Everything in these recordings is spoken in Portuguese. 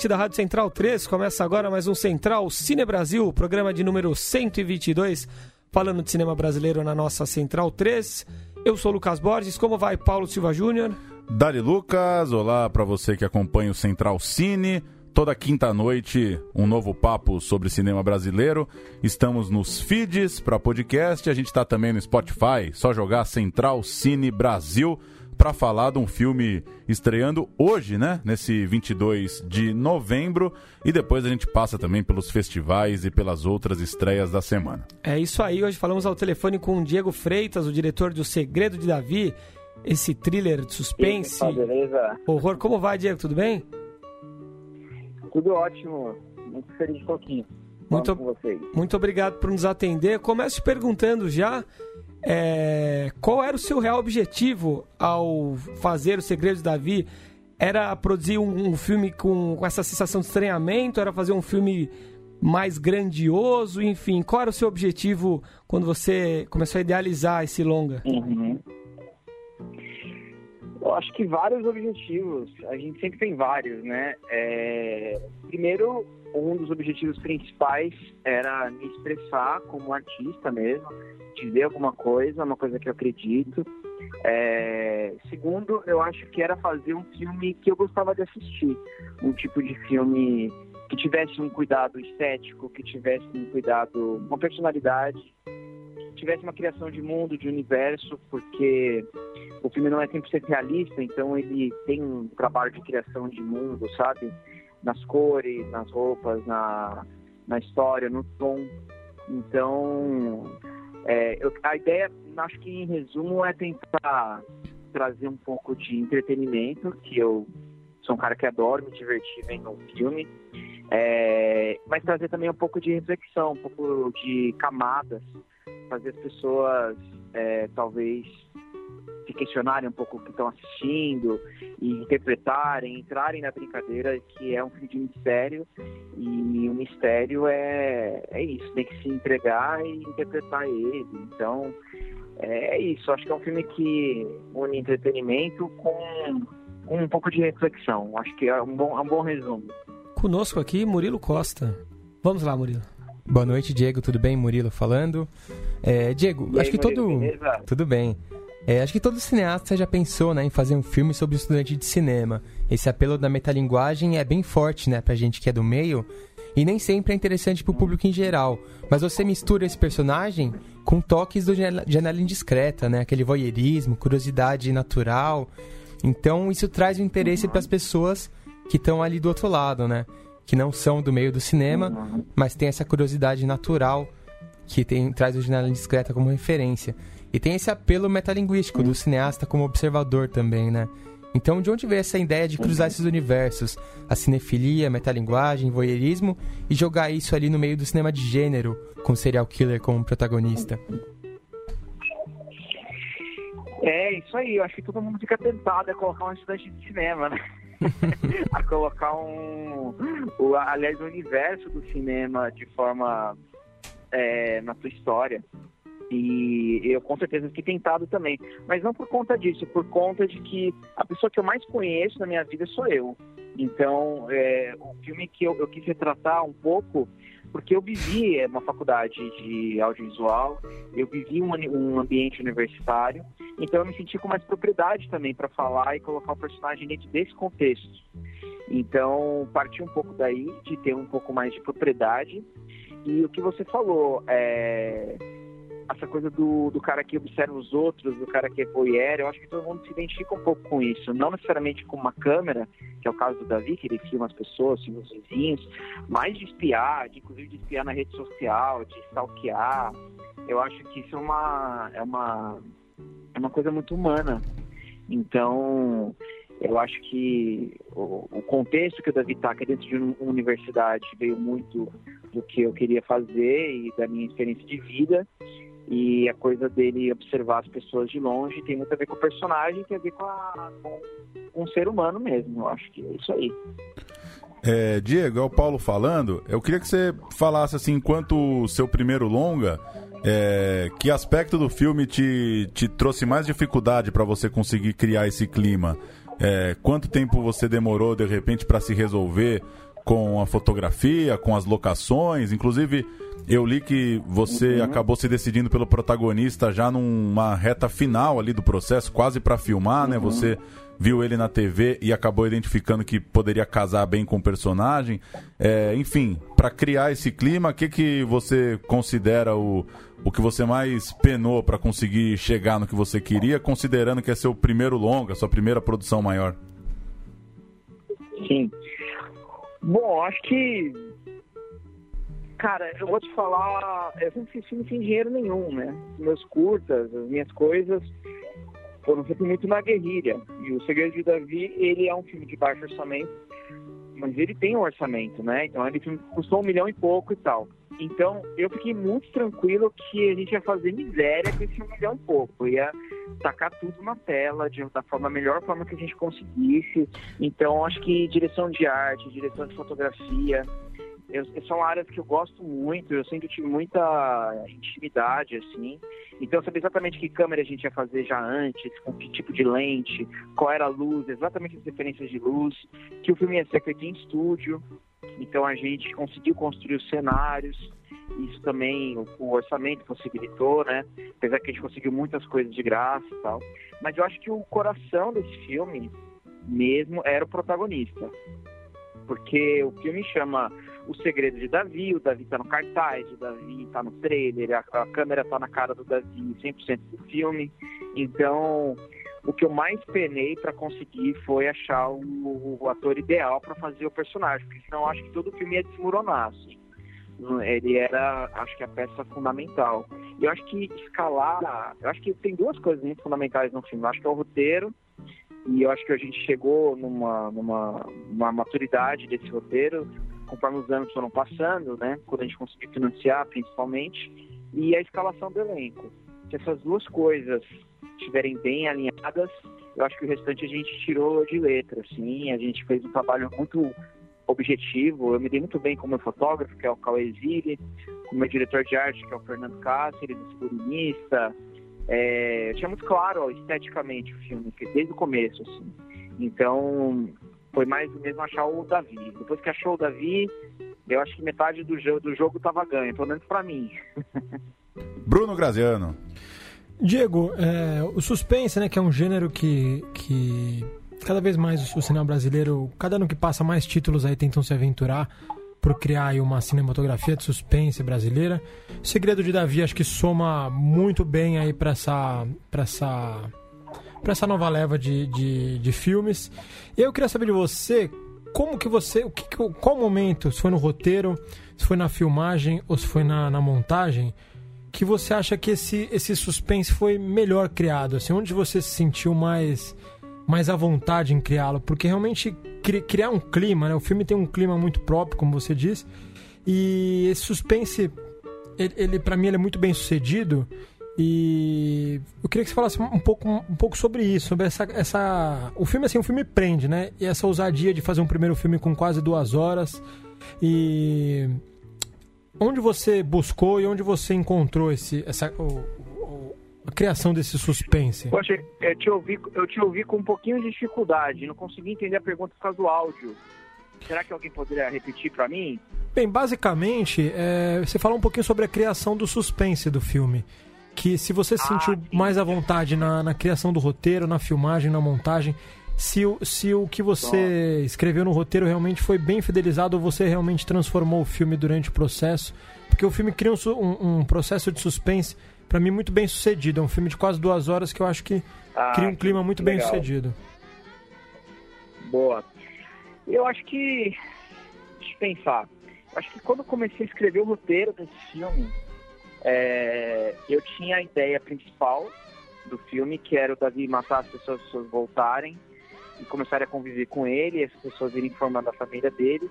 Ouvinte da Rádio Central 3, começa agora mais um Central Cine Brasil, programa de número 122, falando de cinema brasileiro na nossa Central 3. Eu sou Lucas Borges, como vai Paulo Silva Júnior? Dali Lucas, olá para você que acompanha o Central Cine. Toda quinta-noite, um novo papo sobre cinema brasileiro. Estamos nos feeds para podcast, a gente está também no Spotify, só jogar Central Cine Brasil para falar de um filme estreando hoje, né? Nesse 22 de novembro. E depois a gente passa também pelos festivais e pelas outras estreias da semana. É isso aí. Hoje falamos ao telefone com o Diego Freitas, o diretor de O Segredo de Davi. Esse thriller de suspense. Sim, beleza? Horror. Como vai, Diego? Tudo bem? Tudo ótimo. Muito feliz de pouquinho. Muito, muito obrigado por nos atender. Começo perguntando já é, qual era o seu real objetivo ao fazer O Segredo de Davi? Era produzir um, um filme com, com, essa sensação de estranhamento? Era fazer um filme mais grandioso? Enfim, qual era o seu objetivo quando você começou a idealizar esse longa? Uhum. Eu acho que vários objetivos. A gente sempre tem vários, né? É... Primeiro, um dos objetivos principais era me expressar como artista mesmo dizer alguma coisa, uma coisa que eu acredito. É, segundo, eu acho que era fazer um filme que eu gostava de assistir, um tipo de filme que tivesse um cuidado estético, que tivesse um cuidado, uma personalidade, que tivesse uma criação de mundo, de universo, porque o filme não é 100% realista, então ele tem um trabalho de criação de mundo, sabe? Nas cores, nas roupas, na, na história, no tom. Então, é, eu, a ideia, acho que em resumo, é tentar trazer um pouco de entretenimento, que eu sou um cara que adoro me divertir vendo um filme, é, mas trazer também um pouco de reflexão, um pouco de camadas, fazer as pessoas é, talvez se questionarem um pouco o que estão assistindo e interpretarem, entrarem na brincadeira que é um filme de mistério e o mistério é, é isso, tem que se entregar e interpretar ele. Então é, é isso, acho que é um filme que une entretenimento com, com um pouco de reflexão. Acho que é um bom, é um bom resumo. Conosco aqui, Murilo Costa. Vamos lá, Murilo. Boa noite, Diego. Tudo bem? Murilo falando. É, Diego, aí, acho que Murilo, todo. Beleza? Tudo bem. É, acho que todo cineasta já pensou né, em fazer um filme sobre estudante de cinema. Esse apelo da metalinguagem é bem forte né, pra gente que é do meio e nem sempre é interessante pro público em geral. Mas você mistura esse personagem com toques do janela indiscreta, né? Aquele voyeurismo, curiosidade natural. Então isso traz um interesse para as pessoas que estão ali do outro lado, né? Que não são do meio do cinema, mas tem essa curiosidade natural que tem, traz o janela indiscreta como referência. E tem esse apelo metalinguístico do cineasta como observador também, né? Então, de onde veio essa ideia de cruzar esses universos? A cinefilia, a metalinguagem, voyeurismo e jogar isso ali no meio do cinema de gênero, com o serial killer como protagonista? É, isso aí. Eu acho que todo mundo fica tentado a colocar um estudante de cinema, né? a colocar um. O, aliás, o universo do cinema de forma. É, na sua história. E eu com certeza fiquei tentado também. Mas não por conta disso, por conta de que a pessoa que eu mais conheço na minha vida sou eu. Então, é, o filme que eu, eu quis retratar um pouco, porque eu vivi uma faculdade de audiovisual, eu vivi um, um ambiente universitário, então eu me senti com mais propriedade também para falar e colocar o personagem dentro desse contexto. Então, parti um pouco daí, de ter um pouco mais de propriedade. E o que você falou, é essa coisa do, do cara que observa os outros, do cara que é voyeur, eu acho que todo mundo se identifica um pouco com isso. Não necessariamente com uma câmera, que é o caso do Davi, que ele filma as pessoas, filma os vizinhos, mas de espiar, de, inclusive de espiar na rede social, de stalkear. Eu acho que isso é uma, é uma, é uma coisa muito humana. Então, eu acho que o, o contexto que o Davi está aqui dentro de uma universidade veio muito do que eu queria fazer e da minha experiência de vida. E a coisa dele observar as pessoas de longe tem muito a ver com o personagem, tem a ver com, a, com, o ser humano mesmo. Eu acho que é isso aí. É, Diego, é o Paulo falando. Eu queria que você falasse assim, enquanto seu primeiro longa, é, que aspecto do filme te, te trouxe mais dificuldade para você conseguir criar esse clima? É, quanto tempo você demorou de repente para se resolver com a fotografia, com as locações? Inclusive, eu li que você uhum. acabou se decidindo pelo protagonista já numa reta final ali do processo, quase para filmar, né? uhum. né? Você viu ele na TV e acabou identificando que poderia casar bem com o personagem. É, enfim, para criar esse clima, o que, que você considera o, o que você mais penou para conseguir chegar no que você queria, considerando que é seu primeiro longa, sua primeira produção maior? Sim. Bom, acho que. Cara, eu vou te falar, eu sempre fiz filme sem dinheiro nenhum, né? Meus curtas, as minhas coisas foram sempre muito na guerrilha. E o Segredo de Davi, ele é um filme de baixo orçamento, mas ele tem um orçamento, né? Então ele custou um milhão e pouco e tal. Então eu fiquei muito tranquilo que a gente ia fazer miséria com esse um milhão e pouco. Ia tacar tudo na tela de, da forma melhor forma que a gente conseguisse. Então acho que direção de arte, direção de fotografia, eu, são áreas que eu gosto muito, eu sempre tive muita intimidade, assim. Então, sabia exatamente que câmera a gente ia fazer já antes, com que tipo de lente, qual era a luz, exatamente as referências de luz, que o filme ia ser feito em estúdio. Então, a gente conseguiu construir os cenários. Isso também, o, o orçamento possibilitou, né? Apesar que a gente conseguiu muitas coisas de graça e tal. Mas eu acho que o coração desse filme mesmo era o protagonista. Porque o filme chama o Segredo de Davi, o Davi tá no cartaz, o Davi tá no trailer, a, a câmera tá na cara do Davi 100% do filme. Então, o que eu mais penei para conseguir foi achar o, o ator ideal para fazer o personagem, porque senão eu acho que todo o filme ia desmoronar, assim. Ele era, acho que a peça fundamental. E eu acho que escalar, eu acho que tem duas coisas muito fundamentais no filme. Eu acho que é o roteiro e eu acho que a gente chegou numa, numa, numa maturidade desse roteiro conforme os anos foram passando, né? Quando a gente conseguiu financiar, principalmente, e a escalação do elenco. Se essas duas coisas estiverem bem alinhadas, eu acho que o restante a gente tirou de letra, assim. A gente fez um trabalho muito objetivo. Eu me dei muito bem com o meu fotógrafo, que é o Cauê Zilli, com o meu diretor de arte, que é o Fernando Cáceres, o figurinista. É, eu tinha muito claro ó, esteticamente o filme, desde o começo, assim. Então, foi mais mesmo achar o Davi. Depois que achou o Davi, eu acho que metade do jogo, do jogo tava ganho, pelo menos para mim. Bruno Graziano. Diego, é, o suspense, né, que é um gênero que, que cada vez mais o cinema brasileiro, cada ano que passa mais títulos aí tentam se aventurar por criar aí uma cinematografia de suspense brasileira. O Segredo de Davi acho que soma muito bem aí para essa, pra essa para essa nova leva de, de, de filmes. E eu queria saber de você como que você. O que, qual momento, se foi no roteiro, se foi na filmagem ou se foi na, na montagem, que você acha que esse, esse suspense foi melhor criado? Assim, onde você se sentiu mais, mais à vontade em criá-lo? Porque realmente criar um clima, né? O filme tem um clima muito próprio, como você disse. E esse suspense, ele, ele para mim, ele é muito bem sucedido. E eu queria que você falasse um pouco, um pouco sobre isso, sobre essa, essa. O filme, assim, o filme prende, né? E essa ousadia de fazer um primeiro filme com quase duas horas. E. Onde você buscou e onde você encontrou esse, essa, o, o, a criação desse suspense? Poxa, eu te, ouvi, eu te ouvi com um pouquinho de dificuldade, não consegui entender a pergunta por causa do áudio. Será que alguém poderia repetir para mim? Bem, basicamente, é, você falou um pouquinho sobre a criação do suspense do filme que se você se sentiu ah, mais à vontade na, na criação do roteiro, na filmagem, na montagem, se, o, se o que você escreveu no roteiro realmente foi bem fidelizado ou você realmente transformou o filme durante o processo. Porque o filme cria um, um, um processo de suspense, para mim, muito bem sucedido. É um filme de quase duas horas que eu acho que ah, cria um clima muito legal. bem sucedido. Boa. Eu acho que. Deixa eu pensar. Acho que quando eu comecei a escrever o roteiro desse filme, é, eu tinha a ideia principal do filme, que era o Davi matar as pessoas, as pessoas voltarem e começarem a conviver com ele, as pessoas irem formando a família dele.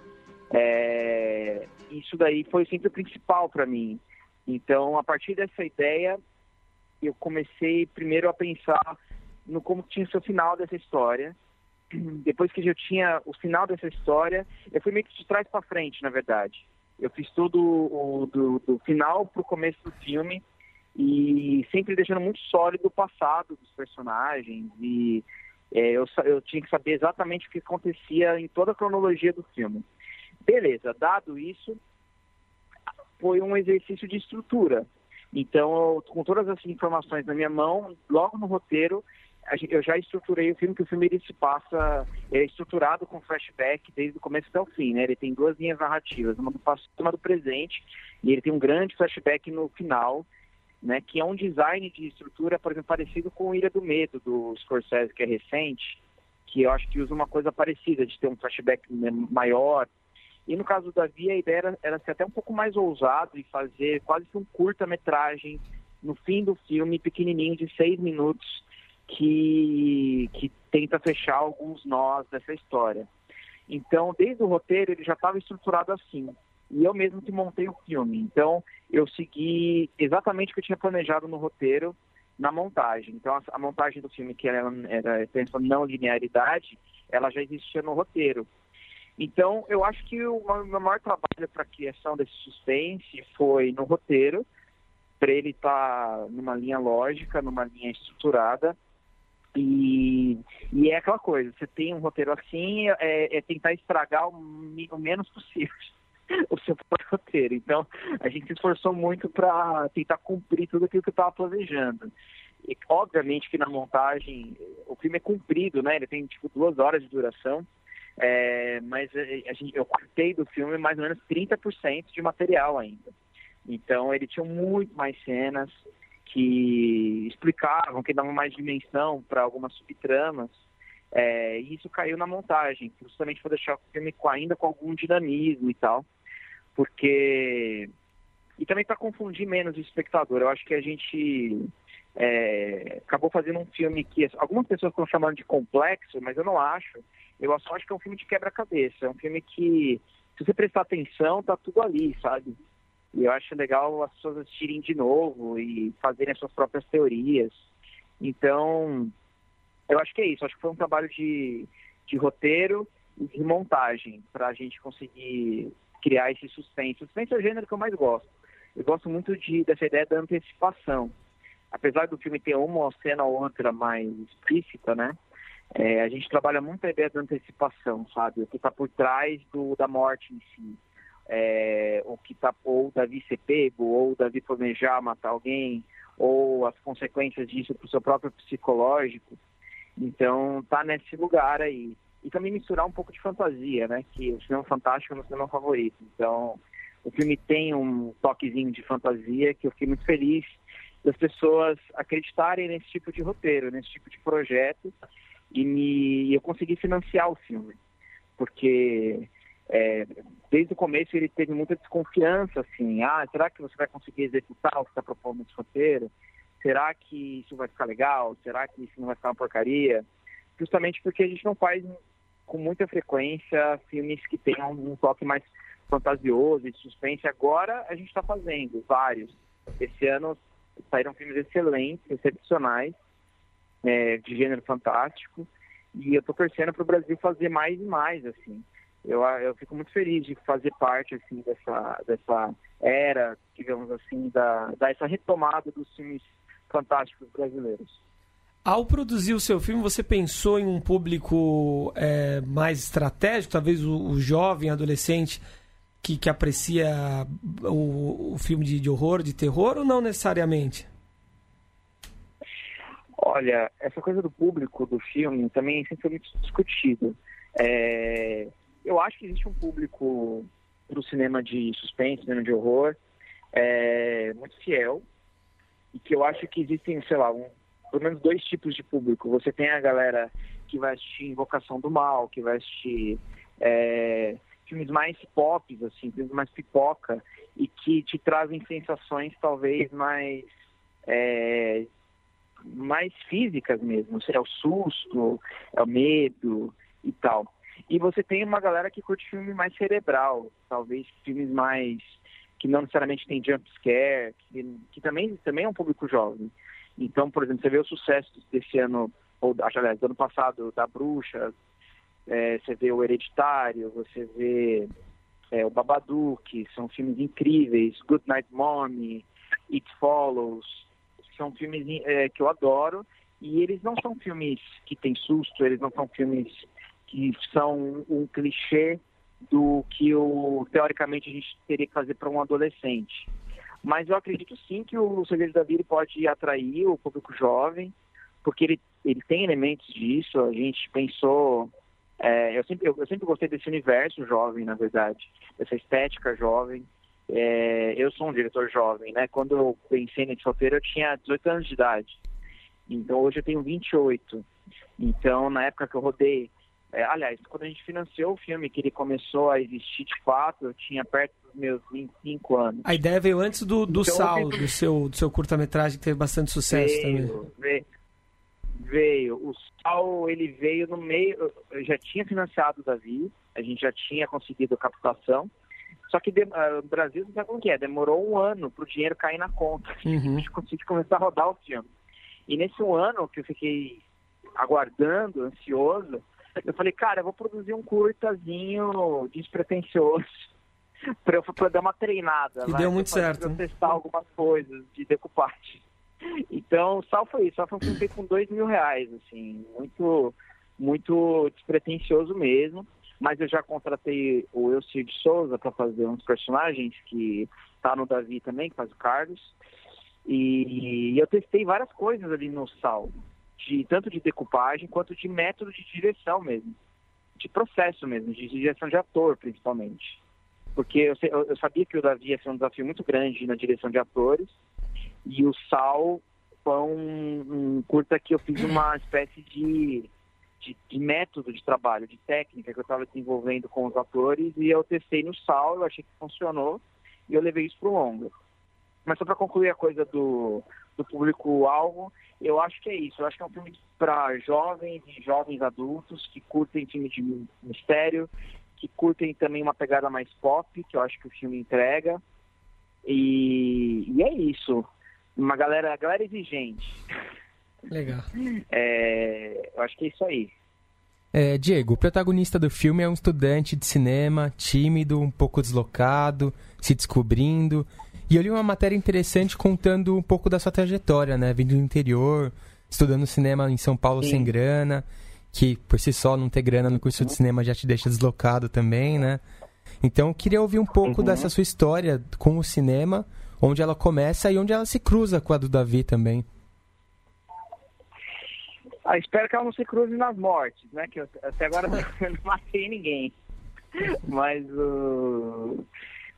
É, isso daí foi sempre o principal para mim. Então, a partir dessa ideia, eu comecei primeiro a pensar no como tinha o seu final dessa história. Depois que eu tinha o final dessa história, eu fui meio que de trás para frente, na verdade. Eu fiz tudo o, do, do final para o começo do filme e sempre deixando muito sólido o passado dos personagens e é, eu, eu tinha que saber exatamente o que acontecia em toda a cronologia do filme. Beleza, dado isso, foi um exercício de estrutura. Então, com todas essas informações na minha mão, logo no roteiro, eu já estruturei o filme, que o filme ele se passa, é estruturado com flashback desde o começo até o fim, né? Ele tem duas linhas narrativas, uma do passado e uma do presente, e ele tem um grande flashback no final, né? Que é um design de estrutura, por exemplo, parecido com Ilha do Medo, do Scorsese, que é recente, que eu acho que usa uma coisa parecida, de ter um flashback maior, e no caso do Davi, a ideia era, era ser até um pouco mais ousado e fazer quase que um curta-metragem no fim do filme, pequenininho, de seis minutos, que, que tenta fechar alguns nós dessa história. Então, desde o roteiro, ele já estava estruturado assim. E eu mesmo que montei o filme. Então, eu segui exatamente o que eu tinha planejado no roteiro, na montagem. Então, a, a montagem do filme, que era, era pensando não linearidade, ela já existia no roteiro. Então, eu acho que o meu maior trabalho para a criação desse suspense foi no roteiro, para ele estar tá numa linha lógica, numa linha estruturada. E, e é aquela coisa, você tem um roteiro assim, é, é tentar estragar o, o menos possível o seu roteiro. Então, a gente se esforçou muito para tentar cumprir tudo aquilo que eu estava planejando. E, obviamente que na montagem, o filme é comprido, né? Ele tem tipo duas horas de duração. É, mas é, a gente, eu cortei do filme mais ou menos 30% de material ainda. Então ele tinha muito mais cenas que explicavam, que davam mais dimensão para algumas subtramas. É, e isso caiu na montagem, justamente para deixar o filme com, ainda com algum dinamismo e tal. Porque. E também para confundir menos o espectador. Eu acho que a gente é, acabou fazendo um filme que algumas pessoas estão chamando de complexo, mas eu não acho. Eu só acho que é um filme de quebra-cabeça. É um filme que, se você prestar atenção, tá tudo ali, sabe? E eu acho legal as pessoas assistirem de novo e fazerem as suas próprias teorias. Então, eu acho que é isso. Acho que foi um trabalho de, de roteiro e de montagem para a gente conseguir criar esse suspense. O suspense é o gênero que eu mais gosto. Eu gosto muito de, dessa ideia da antecipação. Apesar do filme ter uma cena ou outra mais explícita, né? É, a gente trabalha muito a ideia da antecipação, sabe? O que está por trás do, da morte em si. É, o que está, ou o Davi ser pego, ou o Davi planejar matar alguém, ou as consequências disso para o seu próprio psicológico. Então, tá nesse lugar aí. E também misturar um pouco de fantasia, né? Que o cinema fantástico é o meu cinema favorito. Então, o filme tem um toquezinho de fantasia que eu fiquei muito feliz das pessoas acreditarem nesse tipo de roteiro, nesse tipo de projeto e me, eu consegui financiar o filme, porque é, desde o começo ele teve muita desconfiança, assim, ah, será que você vai conseguir executar o que está propondo nesse roteiro? Será que isso vai ficar legal? Será que isso não vai ficar uma porcaria? Justamente porque a gente não faz com muita frequência filmes que tenham um toque mais fantasioso e de suspense. Agora a gente está fazendo vários. Esse ano saíram filmes excelentes, excepcionais, é, de gênero fantástico. E eu tô torcendo para o Brasil fazer mais e mais, assim. Eu, eu fico muito feliz de fazer parte, assim, dessa, dessa era, digamos assim, da, da essa retomada dos filmes fantásticos brasileiros. Ao produzir o seu filme, você pensou em um público é, mais estratégico, talvez o, o jovem, adolescente, que, que aprecia o, o filme de, de horror, de terror, ou não necessariamente? Olha, essa coisa do público do filme também sempre foi muito discutido. É, eu acho que existe um público para o cinema de suspense, cinema de horror, é, muito fiel e que eu acho que existem, sei lá, um, pelo menos dois tipos de público. Você tem a galera que vai assistir Invocação do Mal, que vai assistir é, filmes mais pop, assim, filmes mais pipoca, e que te trazem sensações talvez mais é, mais físicas mesmo, é o susto, é o medo e tal. E você tem uma galera que curte filme mais cerebral, talvez filmes mais que não necessariamente tem jump scare, que, que também, também é um público jovem. Então, por exemplo, você vê o sucesso desse ano, ou aliás, do ano passado, da Bruxa, é, você vê o Hereditário, você vê é, o Babadook, são filmes incríveis, Good Night Mommy, It Follows, são filmes é, que eu adoro, e eles não são filmes que têm susto, eles não são filmes que são um clichê do que o, teoricamente a gente teria que fazer para um adolescente. Mas eu acredito sim que o Segredo da Vida pode atrair o público jovem, porque ele, ele tem elementos disso. A gente pensou. É, eu, sempre, eu, eu, sempre gostei desse universo jovem, na verdade, dessa estética jovem. É, eu sou um diretor jovem, né? Quando eu pensei nesse roteiro, eu tinha 18 anos de idade. Então hoje eu tenho 28. Então, na época que eu rodei é, aliás, quando a gente financiou o filme, que ele começou a existir de fato, eu tinha perto dos meus 25 anos. A ideia veio antes do, do então, Sal, do seu, do seu curta-metragem, que teve bastante sucesso veio, também. Veio, veio. O Sal, ele veio no meio... Eu já tinha financiado o Davi, a gente já tinha conseguido a captação, só que uh, o Brasil, não sabe como que é, demorou um ano para o dinheiro cair na conta. Uhum. A gente conseguiu começar a rodar o filme. E nesse um ano que eu fiquei aguardando, ansioso, eu falei, cara, eu vou produzir um curtazinho despretensioso para eu pra dar uma treinada. E deu muito certo. Pra eu testar algumas coisas de decupagem. Então, Sal foi isso. Sal foi um filme com dois mil reais, assim, muito, muito despretensioso mesmo. Mas eu já contratei o Elcio de Souza para fazer uns personagens que tá no Davi também, que faz o Carlos. E eu testei várias coisas ali no Sal de tanto de decupagem quanto de método de direção mesmo, de processo mesmo, de direção de ator principalmente. Porque eu, eu, sabia que o Davi ia ser um desafio muito grande na direção de atores e o Sal foi um, um curta que eu fiz uma espécie de, de, de método de trabalho, de técnica que eu estava desenvolvendo com os atores e eu testei no Sal, eu achei que funcionou e eu levei isso para o longa. Mas só para concluir a coisa do, do público-alvo, eu acho que é isso. Eu acho que é um filme para jovens e jovens adultos que curtem filme de mistério, que curtem também uma pegada mais pop, que eu acho que o filme entrega. E, e é isso. Uma galera, galera exigente. Legal. É, eu acho que é isso aí. É, Diego, o protagonista do filme é um estudante de cinema, tímido, um pouco deslocado, se descobrindo. E eu li uma matéria interessante contando um pouco da sua trajetória, né? Vindo do interior, estudando cinema em São Paulo Sim. sem grana, que por si só não ter grana no curso de cinema já te deixa deslocado também, né? Então, eu queria ouvir um pouco uhum. dessa sua história com o cinema, onde ela começa e onde ela se cruza com a do Davi também. Ah, espero que ela não se cruze nas mortes, né? Que eu, até agora eu não matei ninguém. Mas o. Uh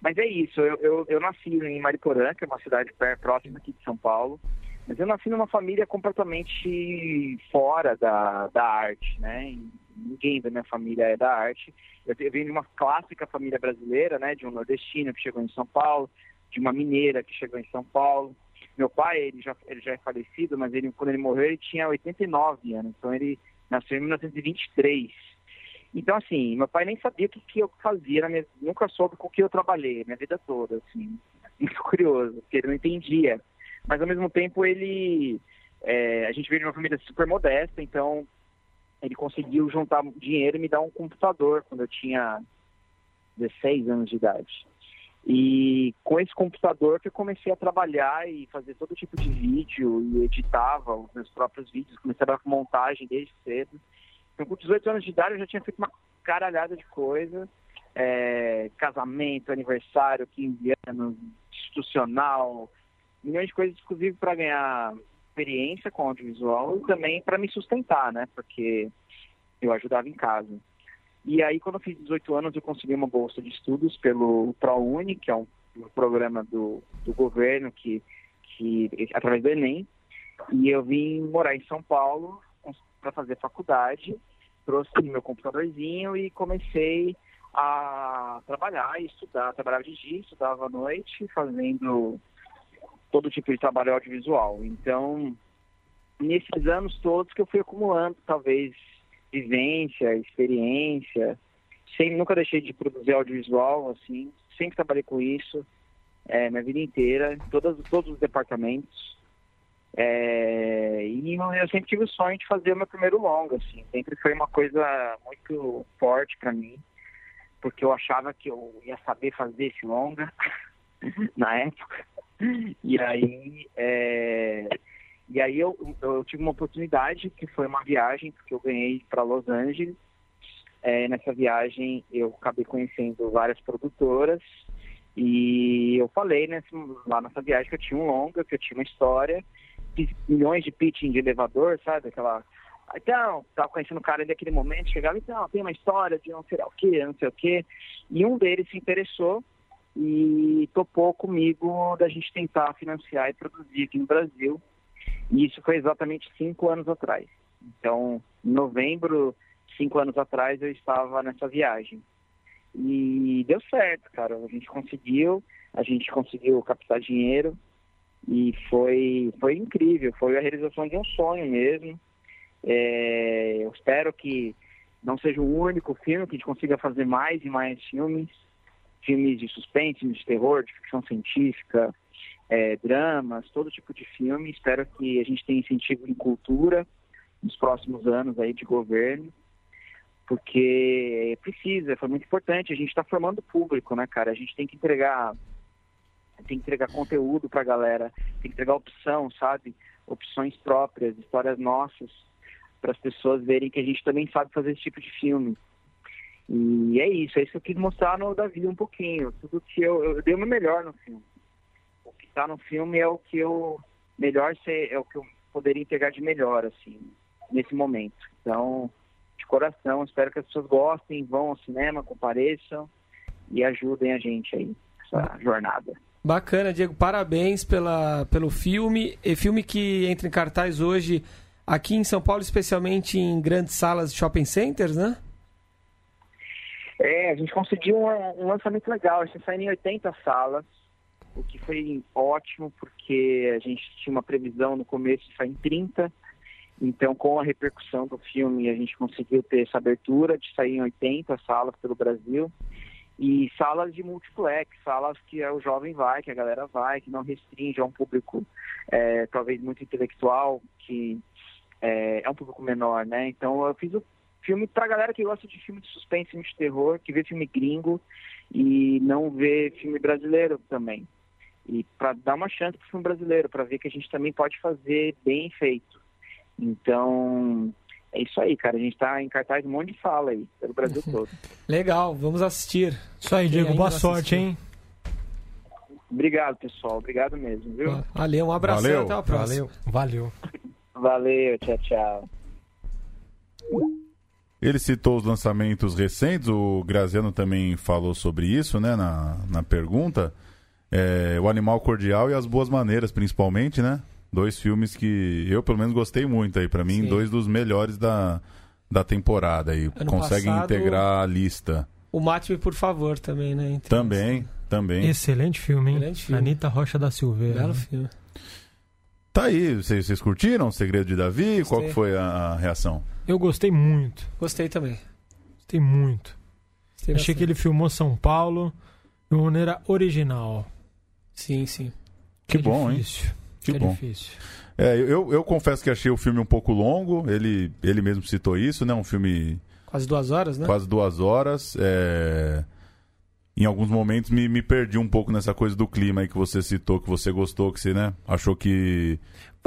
mas é isso, eu, eu, eu nasci em Mariporã, que é uma cidade próxima aqui de São Paulo, mas eu nasci numa família completamente fora da, da arte, né? Ninguém da minha família é da arte. Eu, eu venho de uma clássica família brasileira, né? De um nordestino que chegou em São Paulo, de uma mineira que chegou em São Paulo. Meu pai, ele já, ele já é falecido, mas ele, quando ele morreu, ele tinha 89 anos. Então, ele nasceu em 1923. Então, assim, meu pai nem sabia o que, que eu fazia, minha, nunca soube com o que eu trabalhei minha vida toda, assim. Muito curioso, porque ele não entendia. Mas, ao mesmo tempo, ele... É, a gente veio de uma família super modesta, então ele conseguiu juntar dinheiro e me dar um computador quando eu tinha 16 anos de idade. E com esse computador que eu comecei a trabalhar e fazer todo tipo de vídeo e editava os meus próprios vídeos, comecei a trabalhar com montagem desde cedo. Então, com 18 anos de idade, eu já tinha feito uma caralhada de coisa. É, casamento, aniversário, 15 anos, institucional, milhões de coisas, inclusive para ganhar experiência com audiovisual e também para me sustentar, né? Porque eu ajudava em casa. E aí, quando eu fiz 18 anos, eu consegui uma bolsa de estudos pelo ProUni, que é um no programa do, do governo, que, que através do Enem, e eu vim morar em São Paulo para fazer faculdade, trouxe meu computadorzinho e comecei a trabalhar e estudar. Trabalhava de dia, estudava à noite, fazendo todo tipo de trabalho audiovisual. Então, nesses anos todos que eu fui acumulando, talvez, vivência, experiência, sem, nunca deixei de produzir audiovisual, assim, sempre trabalhei com isso, é, minha vida inteira, todas, todos os departamentos. É, e eu sempre tive o sonho de fazer o meu primeiro longa, assim, sempre foi uma coisa muito forte para mim, porque eu achava que eu ia saber fazer esse longa na época. E aí, é, e aí eu, eu tive uma oportunidade que foi uma viagem que eu ganhei para Los Angeles. É, nessa viagem eu acabei conhecendo várias produtoras e eu falei nesse, lá nessa viagem que eu tinha um longa, que eu tinha uma história, milhões de pitching de elevador, sabe? Aquela. Então, tava conhecendo o cara naquele momento, chegava, então, tem uma história de não sei o que, não sei o que. E um deles se interessou e topou comigo da gente tentar financiar e produzir aqui no Brasil. E isso foi exatamente cinco anos atrás. Então, em novembro, cinco anos atrás, eu estava nessa viagem. E deu certo, cara. A gente conseguiu, a gente conseguiu captar dinheiro e foi, foi incrível. Foi a realização de um sonho mesmo. É, eu espero que não seja o único filme, que a gente consiga fazer mais e mais filmes filmes de suspense, de terror, de ficção científica, é, dramas, todo tipo de filme. Espero que a gente tenha incentivo em cultura nos próximos anos aí de governo, porque precisa, foi muito importante. A gente está formando público, né, cara? A gente tem que entregar, tem que entregar conteúdo para a galera, tem que entregar opção, sabe? Opções próprias, histórias nossas, para as pessoas verem que a gente também sabe fazer esse tipo de filme. E é isso, é isso que eu quis mostrar no Davi um pouquinho. Tudo que eu, eu dei o meu melhor no filme. O que está no filme é o que eu melhor sei, é o que eu poderia entregar de melhor, assim, nesse momento. Então, de coração, espero que as pessoas gostem, vão ao cinema, compareçam e ajudem a gente aí nessa jornada. Bacana, Diego. Parabéns pela, pelo filme. E filme que entra em cartaz hoje aqui em São Paulo, especialmente em grandes salas de shopping centers, né? É, a gente conseguiu um, um lançamento legal. A gente saiu em 80 salas, o que foi ótimo, porque a gente tinha uma previsão no começo de sair em 30. Então, com a repercussão do filme, a gente conseguiu ter essa abertura de sair em 80 salas pelo Brasil. E salas de multiplex, salas que o jovem vai, que a galera vai, que não restringe a um público é, talvez muito intelectual, que é, é um público menor, né? Então, eu fiz o filme pra galera que gosta de filme de suspense, filme de terror, que vê filme gringo e não vê filme brasileiro também. E para dar uma chance pro filme brasileiro, para ver que a gente também pode fazer bem feito. Então, é isso aí, cara. A gente tá em cartaz um monte de fala aí, pelo Brasil todo. Legal, vamos assistir. Isso aí, Diego. Boa sorte, hein? Obrigado, pessoal. Obrigado mesmo, viu? Valeu, um abraço Valeu. até a próxima. Valeu. Valeu. Valeu, tchau, tchau. Ele citou os lançamentos recentes, o Graziano também falou sobre isso, né, na, na pergunta. É, o Animal Cordial e As Boas Maneiras, principalmente, né? Dois filmes que eu, pelo menos, gostei muito aí. Pra mim, Sim. dois dos melhores da, da temporada aí. Ano Conseguem passado- integrar a lista. O Mate-me, por favor, também, né? Então, Também, também. Excelente filme, hein? Excelente filme. Anitta Rocha da Silveira. Belo filme. Tá aí, vocês, vocês curtiram o Segredo de Davi? Qual Gostei. que foi a, reação? Eu gostei muito. Gostei também. Gostei muito. Gostei Achei que ele filmou São Paulo de uma maneira original. Sim, sim. Que é bom, hein? Que é bom. difícil. É, eu, eu confesso que achei o filme um pouco longo. Ele, ele mesmo citou isso, né? Um filme Quase duas horas, né? quase duas horas. é, Em alguns momentos me, me perdi um pouco nessa coisa do clima aí que você citou, que você gostou, que você né, achou que,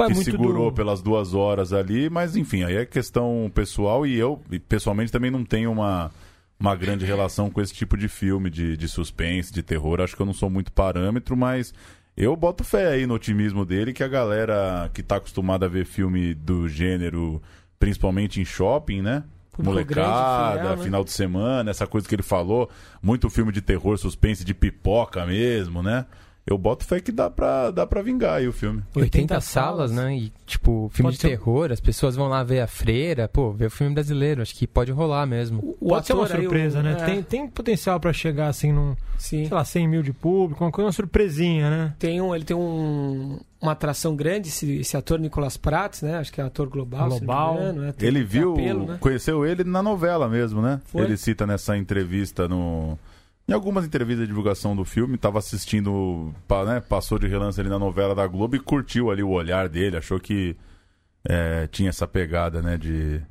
que segurou do- pelas duas horas ali, mas enfim, aí é questão pessoal e eu, pessoalmente, também não tenho uma, uma grande relação com esse tipo de filme, de, de suspense, de terror. Acho que eu não sou muito parâmetro, mas eu boto fé aí no otimismo dele que a galera que tá acostumada a ver filme do gênero, principalmente em shopping, né? molecada, fiel, né? final de semana, essa coisa que ele falou. Muito filme de terror, suspense, de pipoca mesmo, né? Eu boto fé que dá pra, dá pra vingar aí o filme. 80 salas, né? E, tipo, filme Pode de terror, as pessoas vão lá ver a freira, pô, ver o filme brasileiro. Acho que pode rolar mesmo. O Pode ser uma surpresa, o- né? é, Tem, tem potencial pra chegar assim num, sim. sei lá, 100 mil de público, uma coisa, uma surpresinha, né? Tem um, ele tem um, uma atração grande, esse, esse ator Nicolas Prats, né? Acho que é ator global. se não me Global. engano, né? Ele viu, apelo, né? conheceu ele na novela mesmo, né? Foi? Ele cita nessa entrevista no. Em algumas entrevistas de divulgação do filme, tava assistindo, né, passou de relance ali na novela da Globo e curtiu ali o olhar dele, achou que é, tinha essa pegada, né, de,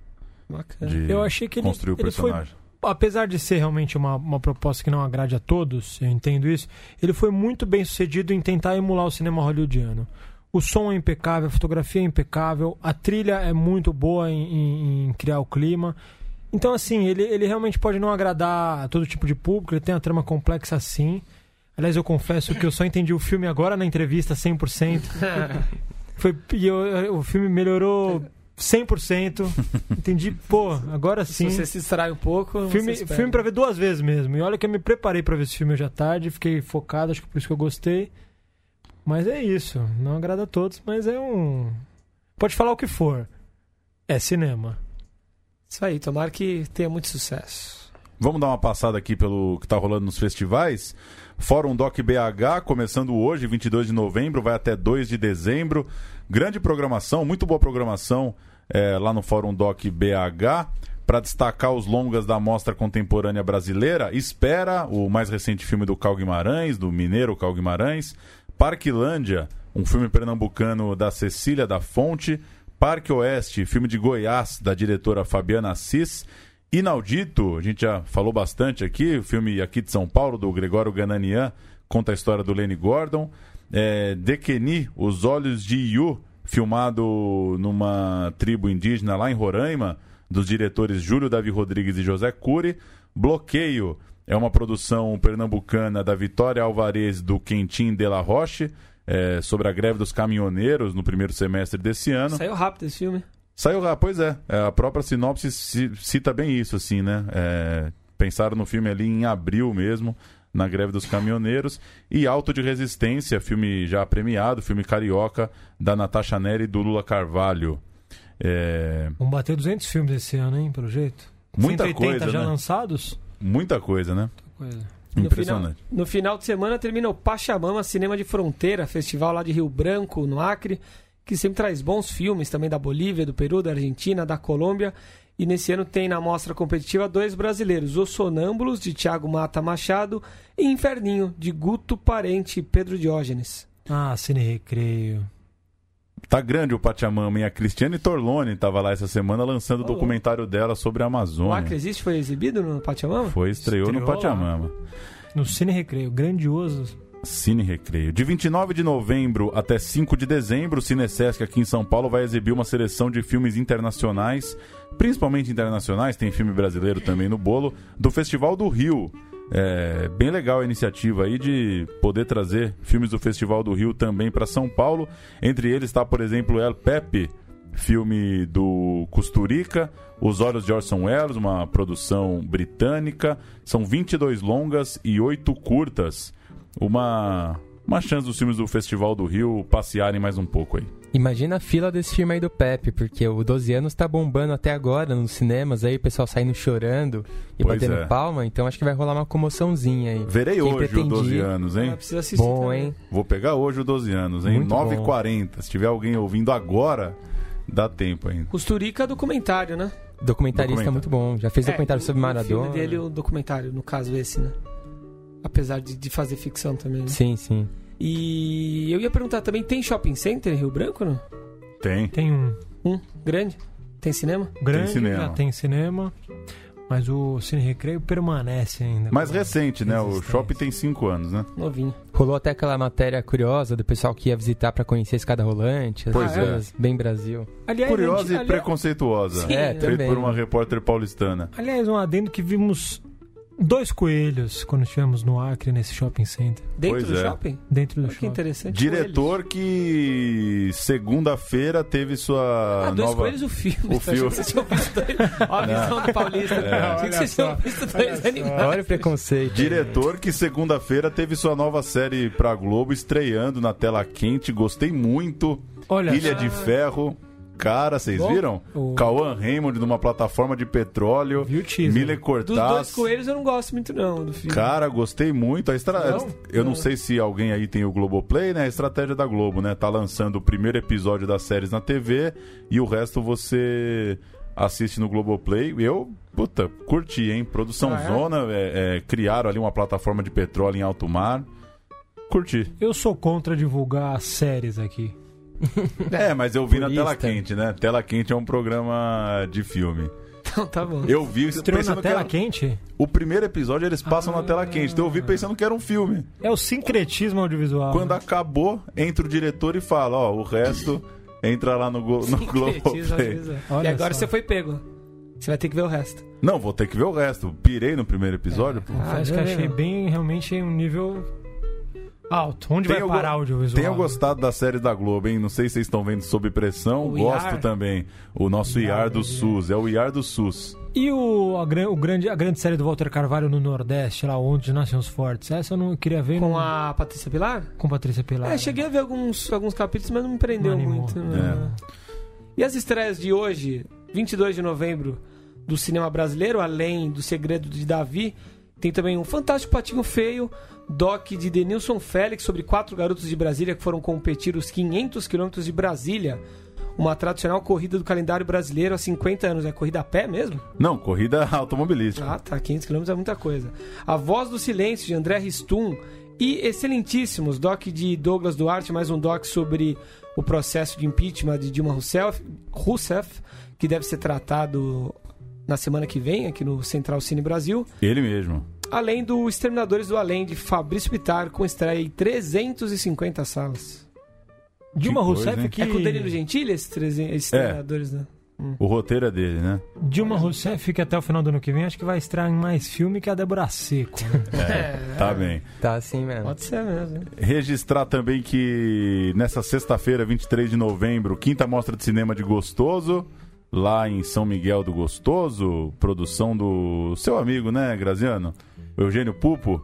Bacana. de Eu achei que ele, construir o ele foi personagem. apesar de ser realmente uma, uma proposta que não agrade a todos, eu entendo isso, ele foi muito bem sucedido em tentar emular o cinema hollywoodiano. O som é impecável, a fotografia é impecável, a trilha é muito boa em, em- em criar o clima. Então, assim, ele, ele realmente pode não agradar a todo tipo de público, ele tem uma trama complexa sim. Aliás, eu confesso que eu só entendi o filme agora na entrevista 100%. Foi, e eu- o filme melhorou 100%. Entendi, pô, agora sim. Se você se distrai um pouco, Filme, filme pra ver duas vezes mesmo. E olha que eu me preparei pra ver esse filme hoje à tarde, fiquei focado, acho que por isso que eu gostei. Mas é isso. Não agrada a todos, mas é um. Pode falar o que for. É cinema. Isso aí, tomara que tenha muito sucesso. Vamos dar uma passada aqui pelo que tá rolando nos festivais. Fórum Doc BH, começando hoje, 22 de novembro, vai até 2 de dezembro. Grande programação, muito boa programação é, lá no Fórum Doc BH. Para destacar os longas da Mostra Contemporânea Brasileira, Espera, o mais recente filme do Cal Guimarães, do mineiro Cal Guimarães. Parquilândia, um filme pernambucano da Cecília da Fonte. Parque Oeste, filme de Goiás, da diretora Fabiana Assis. Inaudito, a gente já falou bastante aqui, o filme aqui de São Paulo, do Gregório Gananian, conta a história do Lenny Gordon. É, Dequeni, Os Olhos de Yu, filmado numa tribo indígena lá em Roraima, dos diretores Júlio Davi Rodrigues e José Cury. Bloqueio é uma produção pernambucana da Vitória Alvarez do Quentin de la Roche, é, sobre a greve dos caminhoneiros no primeiro semestre desse ano. Saiu rápido esse filme. Saiu lá, pois é. É, A própria sinopse ci- cita bem isso, assim, né? É, pensaram no filme ali em abril mesmo, na greve dos caminhoneiros. E Alto de Resistência, filme já premiado, filme carioca, da Natasha Neri e do Lula Carvalho. É, Vamos bater 200 filmes esse ano, hein, pelo jeito. muita 180 coisa, já né? lançados? Muita coisa, né? Coisa. No Impressionante. final, no final de semana termina o Pachamama Cinema de Fronteira, festival lá de Rio Branco, no Acre, que sempre traz bons filmes também da Bolívia, do Peru, da Argentina, da Colômbia. E nesse ano tem na mostra competitiva dois brasileiros, Os Sonâmbulos, de Tiago Mata Machado, e Inferninho, de Guto Parente e Pedro Diógenes. Ah, Cine Recreio. Tá grande o Pachamama, e a Cristiane Torlone estava lá essa semana lançando o Ô, documentário dela sobre a O Acre Amazônia. existe? Foi exibido no Pachamama? Foi, estreou, no Estreou lá. Pachamama. No Cine Recreio, grandioso. Cine Recreio. De 29 de novembro até 5 de dezembro, o Cinesesc aqui em São Paulo vai exibir uma seleção de filmes internacionais, principalmente internacionais, tem filme brasileiro também no bolo, do Festival do Rio. É bem legal a iniciativa aí de poder trazer filmes do Festival do Rio também para São Paulo. Entre eles está, por exemplo, El Pepe, filme do Costurica, Os Olhos de Orson Welles, uma produção britânica. São 22 longas e 8 curtas. Uma, uma chance dos filmes do Festival do Rio passearem mais um pouco aí. Imagina a fila desse filme aí do Pepe, porque o 12 anos tá bombando até agora nos cinemas aí, o pessoal saindo chorando e Pois batendo é. palma, então acho que vai rolar uma comoçãozinha aí. Verei Quem hoje o pretende 12 ir- anos, Ah, hein? precisa assistir Bom, também. hein? Vou pegar hoje o 12 anos, hein? Muito bom. 9h40. Se tiver alguém ouvindo agora, dá tempo ainda. Costurica documentário, né? Documentarista Documentário. muito bom, já fez documentário É, sobre o- Maradona. O filme dele, o documentário, no caso esse, né? Apesar de, de fazer ficção também, né? Sim, sim. E eu ia perguntar também, tem shopping center em Rio Branco, não? Tem. Tem um Um, grande? Tem cinema? grande, cinema. já tem cinema, mas o Cine Recreio permanece ainda. Mais recente, né? O shopping tem 5 anos, né? Novinho. Rolou até aquela matéria curiosa do pessoal que ia visitar pra conhecer a escada rolante, as Pois é. coisas bem Brasil. Aliás, Curiosa gente, e ali- preconceituosa. Sim, É, Feito também. por uma repórter paulistana. Aliás, um adendo que vimos Dois coelhos quando estivemos no Acre, nesse shopping center. Dentro Pois do é. shopping? Dentro do Olha que shopping. interessante. Diretor que segunda-feira teve sua Ah, dois nova. coelhos o filme. O filme. que Vocês tinham visto dois... Ó, a visão do Paulista. É. Achei que vocês tinham visto dois animais. Olha o preconceito. Diretor que segunda-feira teve sua nova série pra Globo estreando na tela quente. Gostei muito. Olha Ilha só. de Ferro. Cara, vocês Bom, viram? o- Cauã Raymond numa plataforma de petróleo. Viu? Miller Dos dois Cortaz. coelhos eu não gosto muito não do filme. Cara, gostei muito. A estra... Não? Eu não Não. sei se alguém aí tem o Globoplay, né? A estratégia da Globo, né? Tá lançando o primeiro episódio das séries na TV e o resto você assiste no Globoplay. Eu, puta, curti, hein? Produção Ah, é? Zona, é, é, criaram ali uma plataforma de petróleo em alto mar. Curti. Eu sou contra divulgar séries aqui. É, mas eu vi na. Tela Quente, né? Tela Quente é um programa de filme. Então tá bom. Eu vi Estreou pensando na que tela era... quente? O primeiro episódio eles passam Ah. na Tela Quente. Então eu vi pensando que era um filme. É o sincretismo audiovisual. Quando né? acabou, entra o diretor e fala, ó, o resto entra lá no, Glo- no. Olha E agora só. você foi pego. Você vai ter que ver o resto. Não, vou ter que ver o resto. Pirei no primeiro episódio, pô. Ah, Confesso que achei bem, realmente, um nível alto. Onde vai Tenho parar go- o audiovisual? Tenho gostado da série da Globo, hein? Não sei se vocês estão vendo Sob Pressão. O Gosto IAR. também. O nosso IAR, IAR do né? SUS. É o IAR do SUS. E o, a, o grande, a grande série do Walter Carvalho no Nordeste, lá onde nascem os fortes. Essa eu não queria ver Com não- a Patrícia Pilar? com Patrícia Pilar. É, cheguei a ver alguns, alguns capítulos, mas não me prendeu Não muito. né? E as estreias de hoje, 22 de novembro, do cinema brasileiro, além do Segredo de Davi, tem também um Fantástico Patinho Feio, doc de Denilson Félix sobre quatro garotos de Brasília que foram competir os 500 quilômetros de Brasília. Uma tradicional corrida do calendário brasileiro há 50 anos. É corrida a pé mesmo? Não, corrida automobilística. Ah, tá. 500 km é muita coisa. A Voz do Silêncio, de André Ristum. E excelentíssimos, doc de Douglas Duarte, mais um doc sobre o processo de impeachment de Dilma Rousseff, Rousseff que deve ser tratado na semana que vem, aqui no Central Cine Brasil. Ele mesmo. Além do Exterminadores do Além, de Fabrício Pittar, com estreia em 350 salas. Dilma Que coisa, Rousseff hein? que... É com o Danilo Gentili, esses 300 Exterminadores, né? O roteiro é dele, né? Dilma Rousseff que até o final do ano que vem acho que vai estrear em mais filme que a Débora Seco. né? É, Tá bem. Tá assim mesmo. Pode ser mesmo. hein? Registrar também que nessa sexta-feira, 23 de novembro, quinta mostra de cinema de Gostoso, lá em São Miguel do Gostoso, produção do seu amigo, né, Graziano? Eugênio Pupo.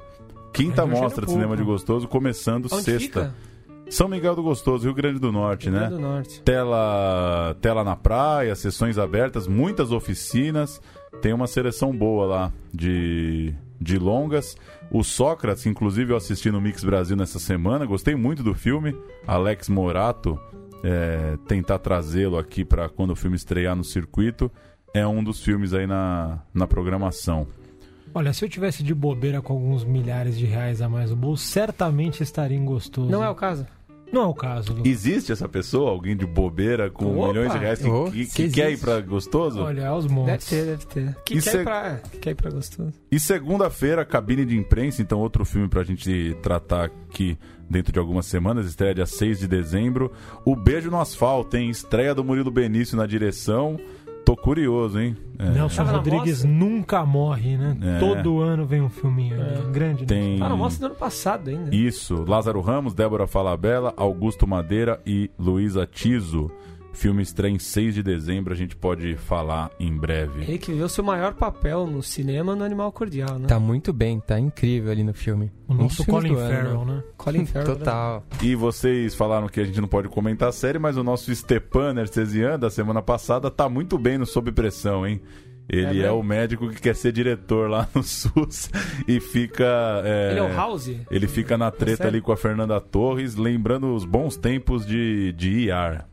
Quinta Eugênio mostra de cinema de Pupo. Gostoso, começando Onde sexta. fica? São Miguel do Gostoso, Rio Grande do Norte, Rio né? Grande do Norte. Tela, tela na praia, sessões abertas, muitas oficinas. Tem uma seleção boa lá de, de longas. O Sócrates, inclusive, eu assisti no Mix Brasil nessa semana. Gostei muito do filme. Alex Morato, é, tentar trazê-lo aqui para quando o filme estrear no circuito. É um dos filmes aí na, na programação. Olha, se eu tivesse de bobeira com alguns milhares de reais a mais no bolso, certamente estaria em gostoso. Não é o caso? Não é o caso. Existe essa pessoa, alguém de bobeira com Opa! milhões de reais que, Oh, que- se que quer ir para gostoso? Olha, aos Deve montes. ter, deve ter. Que Isso quer, é- ir pra, que quer ir pra gostoso. E segunda-feira, cabine de imprensa, então outro filme pra gente tratar aqui dentro de algumas semanas, estreia dia 6 de dezembro. O Beijo no Asfalto, hein? Estreia do Murilo Benício na direção. Tô curioso, hein? É, Nelson Tava na Rodrigues nunca morre, né? É. Todo ano vem um filminho aí, grande. né? tem Ah, não, mostra do ano passado ainda. isso, Lázaro Ramos, Débora Falabella, Augusto Madeira e Luísa Tiso. Filme estreia em 6 de dezembro, a gente pode falar em breve. Ele que viveu seu maior papel no cinema no Animal Cordial, né? Tá muito bem, tá incrível ali no filme. O Um dos nosso filmes Colin Farrell, né? né? Colin Farrell. Total. E vocês falaram que a gente não pode comentar a série, mas o nosso Stepan Nercesian da semana passada tá muito bem no Sob Pressão, hein? Ele É é, o médico que quer ser diretor lá no SUS e fica. é, Ele é o House? ele fica na treta sério? ali com a Fernanda Torres, lembrando os bons tempos de, de IAR.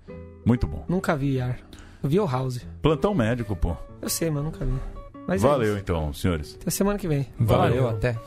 Muito bom. Nunca vi Yar. Eu vi o House. Plantão médico, pô. Eu sei, mas nunca vi. Mas é Valeu isso. então, senhores. Até semana que vem. Valeu. Valeu até.